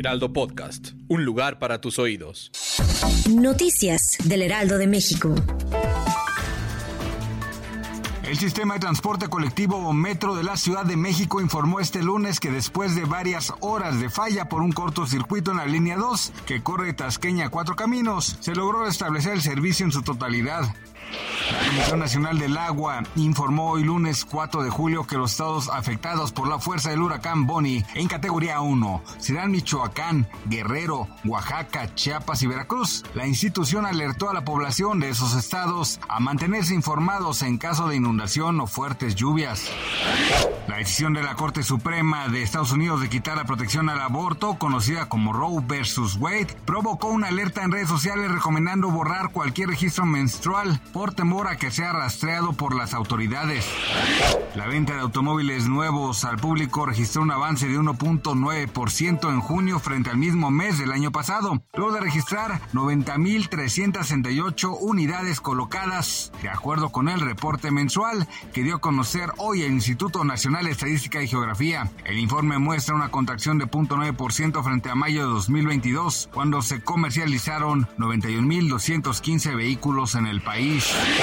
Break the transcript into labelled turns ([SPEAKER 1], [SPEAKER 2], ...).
[SPEAKER 1] Heraldo Podcast, un lugar para tus oídos.
[SPEAKER 2] Noticias del Heraldo de México.
[SPEAKER 3] El sistema de transporte colectivo Metro de la Ciudad de México informó este lunes que después de varias horas de falla por un cortocircuito en la línea 2 que corre Tasqueña Cuatro Caminos, se logró restablecer el servicio en su totalidad. La Comisión Nacional del Agua informó hoy lunes 4 de julio que los estados afectados por la fuerza del huracán Bonnie en categoría 1 serán Michoacán, Guerrero, Oaxaca, Chiapas y Veracruz. La institución alertó a la población de esos estados a mantenerse informados en caso de inundación o fuertes lluvias. La decisión de la Corte Suprema de Estados Unidos de quitar la protección al aborto, conocida como Roe versus Wade, provocó una alerta en redes sociales recomendando borrar cualquier registro menstrual por temor a que sea rastreado por las autoridades. La venta de automóviles nuevos al público registró un avance de 1.9% en junio frente al mismo mes del año pasado, luego de registrar 90.368 unidades colocadas, de acuerdo con el reporte mensual que dio a conocer hoy el Instituto Nacional de Estadística y Geografía. El informe muestra una contracción de 0.9% frente a mayo de 2022, cuando se comercializaron 91.215 vehículos en el país.